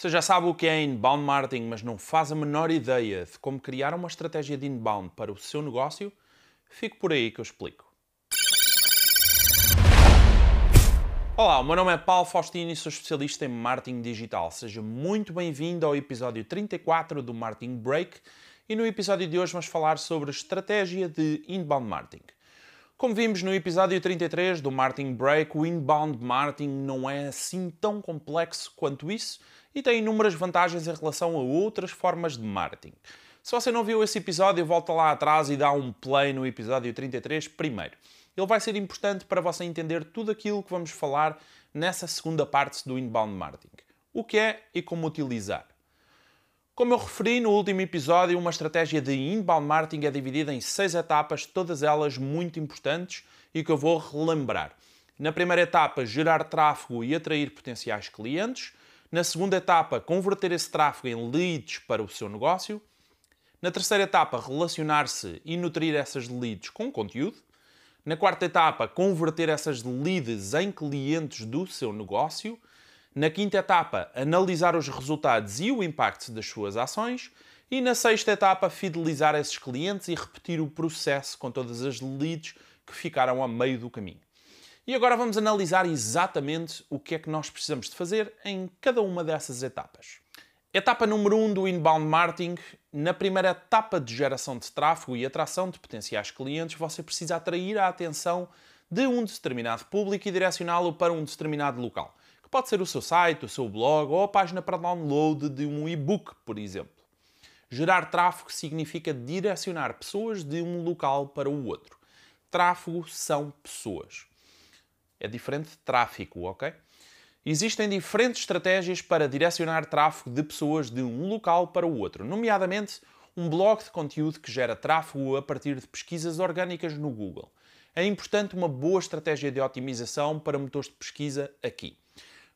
Você já sabe o que é inbound marketing, mas não faz a menor ideia de como criar uma estratégia de inbound para o seu negócio? Fique por aí que eu explico. Olá, o meu nome é Paulo Faustino e sou especialista em marketing digital. Seja muito bem-vindo ao episódio 34 do Marketing Break e no episódio de hoje vamos falar sobre estratégia de inbound marketing. Como vimos no episódio 33 do Marketing Break, o inbound marketing não é assim tão complexo quanto isso e tem inúmeras vantagens em relação a outras formas de marketing. Se você não viu esse episódio, volta lá atrás e dá um play no episódio 33 primeiro. Ele vai ser importante para você entender tudo aquilo que vamos falar nessa segunda parte do inbound marketing. O que é e como utilizar. Como eu referi no último episódio, uma estratégia de inbound marketing é dividida em seis etapas, todas elas muito importantes e que eu vou relembrar. Na primeira etapa, gerar tráfego e atrair potenciais clientes. Na segunda etapa, converter esse tráfego em leads para o seu negócio. Na terceira etapa, relacionar-se e nutrir essas leads com conteúdo. Na quarta etapa, converter essas leads em clientes do seu negócio. Na quinta etapa, analisar os resultados e o impacto das suas ações. E na sexta etapa, fidelizar esses clientes e repetir o processo com todas as leads que ficaram a meio do caminho. E agora vamos analisar exatamente o que é que nós precisamos de fazer em cada uma dessas etapas. Etapa número 1 um do inbound marketing. Na primeira etapa de geração de tráfego e atração de potenciais clientes, você precisa atrair a atenção de um determinado público e direcioná-lo para um determinado local pode ser o seu site, o seu blog ou a página para download de um e-book, por exemplo. Gerar tráfego significa direcionar pessoas de um local para o outro. Tráfego são pessoas. É diferente de tráfico, ok? Existem diferentes estratégias para direcionar tráfego de pessoas de um local para o outro, nomeadamente um blog de conteúdo que gera tráfego a partir de pesquisas orgânicas no Google. É importante uma boa estratégia de otimização para motores de pesquisa aqui.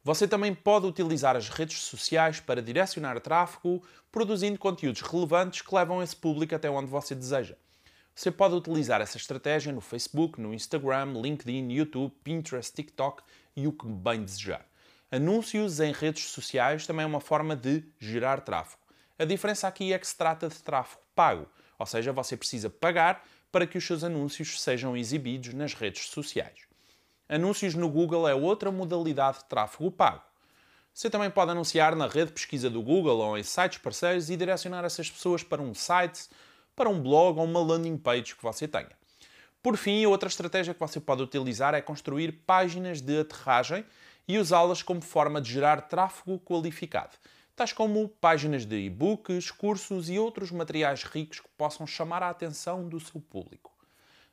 Você também pode utilizar as redes sociais para direcionar tráfego, produzindo conteúdos relevantes que levam esse público até onde você deseja. Você pode utilizar essa estratégia no Facebook, no Instagram, LinkedIn, YouTube, Pinterest, TikTok e o que bem desejar. Anúncios em redes sociais também é uma forma de gerar tráfego. A diferença aqui é que se trata de tráfego pago, ou seja, você precisa pagar para que os seus anúncios sejam exibidos nas redes sociais. Anúncios no Google é outra modalidade de tráfego pago. Você também pode anunciar na rede de pesquisa do Google ou em sites parceiros e direcionar essas pessoas para um site, para um blog ou uma landing page que você tenha. Por fim, outra estratégia que você pode utilizar é construir páginas de aterragem e usá-las como forma de gerar tráfego qualificado, tais como páginas de e-books, cursos e outros materiais ricos que possam chamar a atenção do seu público.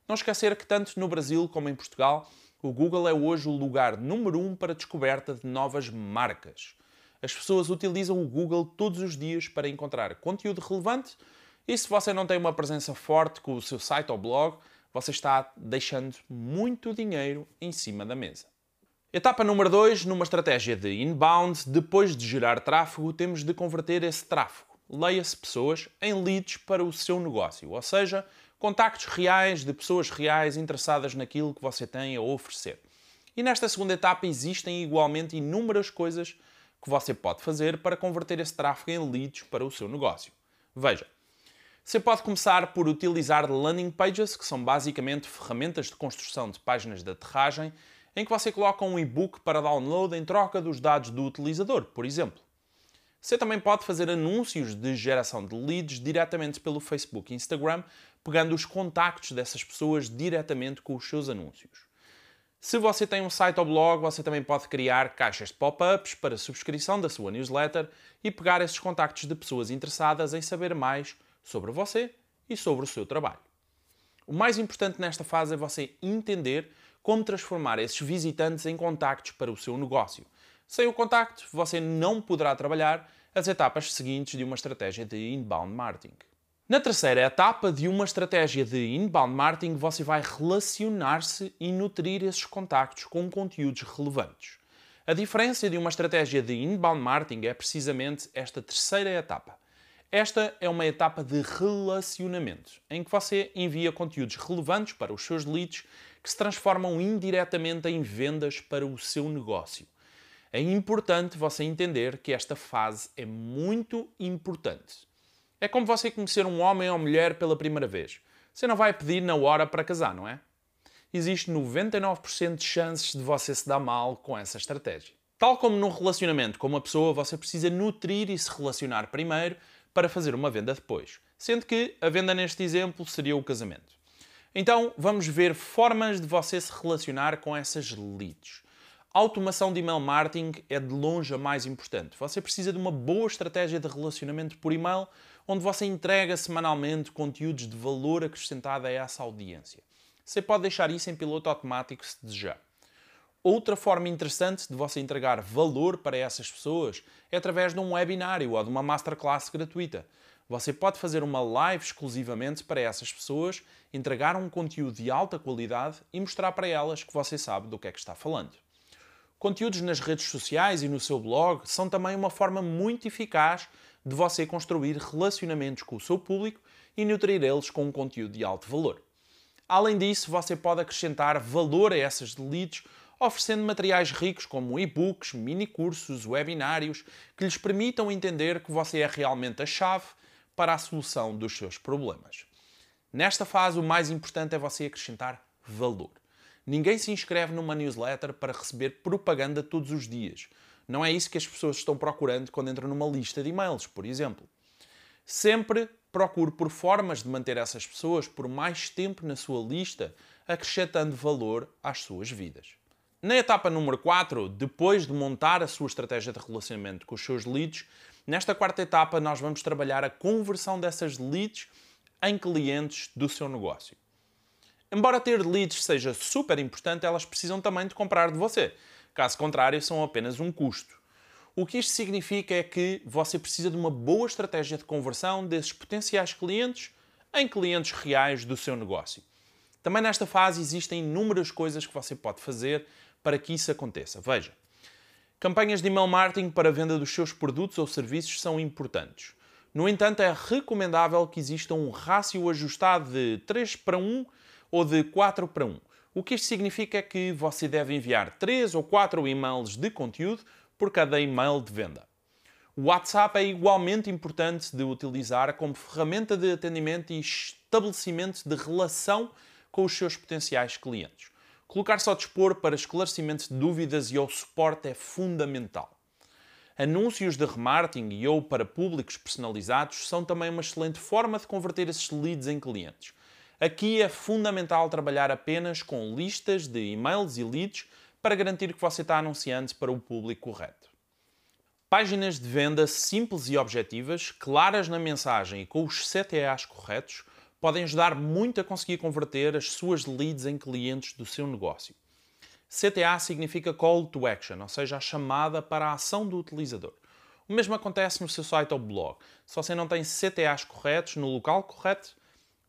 Não esquecer que tanto no Brasil como em Portugal o Google é hoje o lugar número um para a descoberta de novas marcas. As pessoas utilizam o Google todos os dias para encontrar conteúdo relevante e se você não tem uma presença forte com o seu site ou blog, você está deixando muito dinheiro em cima da mesa. Etapa número 2, numa estratégia de inbound, depois de gerar tráfego, temos de converter esse tráfego, leia-se pessoas, em leads para o seu negócio, ou seja, contactos reais de pessoas reais interessadas naquilo que você tem a oferecer. E nesta segunda etapa existem igualmente inúmeras coisas que você pode fazer para converter esse tráfego em leads para o seu negócio. Veja, você pode começar por utilizar landing pages, que são basicamente ferramentas de construção de páginas de aterragem, em que você coloca um e-book para download em troca dos dados do utilizador, por exemplo. Você também pode fazer anúncios de geração de leads diretamente pelo Facebook e Instagram, pegando os contactos dessas pessoas diretamente com os seus anúncios. Se você tem um site ou blog, você também pode criar caixas de pop-ups para subscrição da sua newsletter e pegar esses contactos de pessoas interessadas em saber mais sobre você e sobre o seu trabalho. O mais importante nesta fase é você entender como transformar esses visitantes em contactos para o seu negócio sem o contacto, você não poderá trabalhar as etapas seguintes de uma estratégia de inbound marketing. Na terceira etapa de uma estratégia de inbound marketing, você vai relacionar-se e nutrir esses contactos com conteúdos relevantes. A diferença de uma estratégia de inbound marketing é precisamente esta terceira etapa. Esta é uma etapa de relacionamento, em que você envia conteúdos relevantes para os seus leads que se transformam indiretamente em vendas para o seu negócio. É importante você entender que esta fase é muito importante. É como você conhecer um homem ou mulher pela primeira vez. Você não vai pedir na hora para casar, não é? Existe 99% de chances de você se dar mal com essa estratégia. Tal como num relacionamento com uma pessoa, você precisa nutrir e se relacionar primeiro para fazer uma venda depois. Sendo que a venda neste exemplo seria o casamento. Então, vamos ver formas de você se relacionar com essas leads. A automação de email marketing é de longe a mais importante. Você precisa de uma boa estratégia de relacionamento por e-mail, onde você entrega semanalmente conteúdos de valor acrescentado a essa audiência. Você pode deixar isso em piloto automático se desejar. Outra forma interessante de você entregar valor para essas pessoas é através de um webinário ou de uma masterclass gratuita. Você pode fazer uma live exclusivamente para essas pessoas, entregar um conteúdo de alta qualidade e mostrar para elas que você sabe do que é que está falando. Conteúdos nas redes sociais e no seu blog são também uma forma muito eficaz de você construir relacionamentos com o seu público e nutrir eles com um conteúdo de alto valor. Além disso, você pode acrescentar valor a essas leads oferecendo materiais ricos como e-books, mini-cursos, webinários que lhes permitam entender que você é realmente a chave para a solução dos seus problemas. Nesta fase, o mais importante é você acrescentar valor. Ninguém se inscreve numa newsletter para receber propaganda todos os dias. Não é isso que as pessoas estão procurando quando entram numa lista de e-mails, por exemplo. Sempre procure por formas de manter essas pessoas por mais tempo na sua lista, acrescentando valor às suas vidas. Na etapa número 4, depois de montar a sua estratégia de relacionamento com os seus leads, Nesta quarta etapa, nós vamos trabalhar a conversão dessas leads em clientes do seu negócio. Embora ter leads seja super importante, elas precisam também de comprar de você. Caso contrário, são apenas um custo. O que isto significa é que você precisa de uma boa estratégia de conversão desses potenciais clientes em clientes reais do seu negócio. Também nesta fase existem inúmeras coisas que você pode fazer para que isso aconteça. Veja, Campanhas de email marketing para a venda dos seus produtos ou serviços são importantes. No entanto, é recomendável que exista um rácio ajustado de 3 para 1 ou de 4 para 1. O que isto significa é que você deve enviar 3 ou 4 e-mails de conteúdo por cada e-mail de venda. O WhatsApp é igualmente importante de utilizar como ferramenta de atendimento e estabelecimento de relação com os seus potenciais clientes. Colocar-se ao dispor para esclarecimento de dúvidas e ao suporte é fundamental. Anúncios de remarketing e ou para públicos personalizados são também uma excelente forma de converter esses leads em clientes. Aqui é fundamental trabalhar apenas com listas de e-mails e leads para garantir que você está anunciando para o público correto. Páginas de venda simples e objetivas, claras na mensagem e com os CTAs corretos, podem ajudar muito a conseguir converter as suas leads em clientes do seu negócio. CTA significa Call to Action, ou seja, a chamada para a ação do utilizador. O mesmo acontece no seu site ou blog. Se você não tem CTAs corretos no local correto,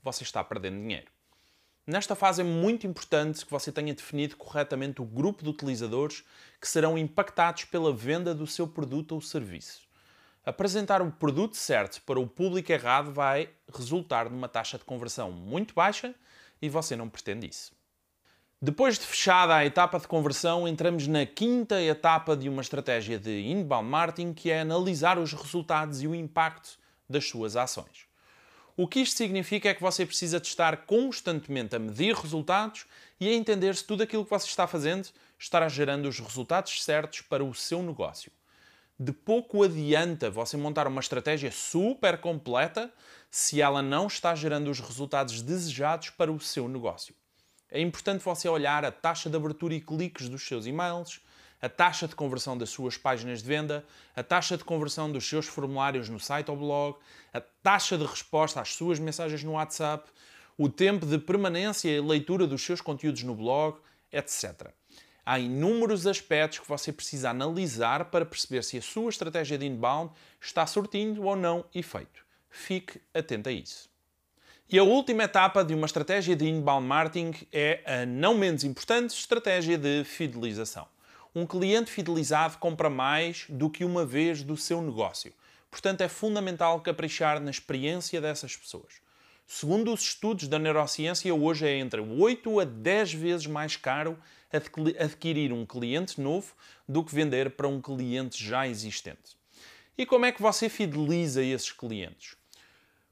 você está perdendo dinheiro. Nesta fase é muito importante que você tenha definido corretamente o grupo de utilizadores que serão impactados pela venda do seu produto ou serviço. Apresentar o produto certo para o público errado vai resultar numa taxa de conversão muito baixa e você não pretende isso. Depois de fechada a etapa de conversão, entramos na quinta etapa de uma estratégia de inbound marketing, que é analisar os resultados e o impacto das suas ações. O que isto significa é que você precisa de estar constantemente a medir resultados e a entender se tudo aquilo que você está fazendo estará gerando os resultados certos para o seu negócio de pouco adianta você montar uma estratégia super completa se ela não está gerando os resultados desejados para o seu negócio. É importante você olhar a taxa de abertura e cliques dos seus e-mails, a taxa de conversão das suas páginas de venda, a taxa de conversão dos seus formulários no site ou blog, a taxa de resposta às suas mensagens no WhatsApp, o tempo de permanência e leitura dos seus conteúdos no blog, etc. Há inúmeros aspectos que você precisa analisar para perceber se a sua estratégia de inbound está surtindo ou não efeito. Fique atento a isso. E a última etapa de uma estratégia de inbound marketing é a não menos importante estratégia de fidelização. Um cliente fidelizado compra mais do que uma vez do seu negócio. Portanto, é fundamental caprichar na experiência dessas pessoas. Segundo os estudos da neurociência, hoje é entre 8 a 10 vezes mais caro adquirir um cliente novo do que vender para um cliente já existente. E como é que você fideliza esses clientes?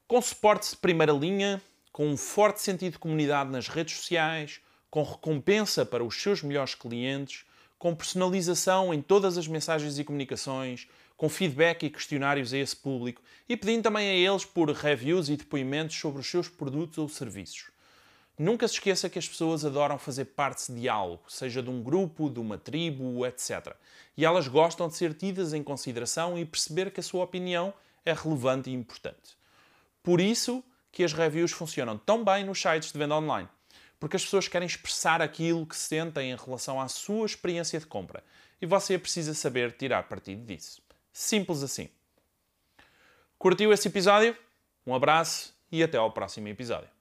Com suporte de primeira linha, com um forte sentido de comunidade nas redes sociais, com recompensa para os seus melhores clientes, com personalização em todas as mensagens e comunicações, com feedback e questionários a esse público e pedindo também a eles por reviews e depoimentos sobre os seus produtos ou serviços. Nunca se esqueça que as pessoas adoram fazer parte de algo, seja de um grupo, de uma tribo, etc. E elas gostam de ser tidas em consideração e perceber que a sua opinião é relevante e importante. Por isso que as reviews funcionam tão bem nos sites de venda online. Porque as pessoas querem expressar aquilo que sentem em relação à sua experiência de compra. E você precisa saber tirar partido disso. Simples assim. Curtiu esse episódio? Um abraço e até ao próximo episódio.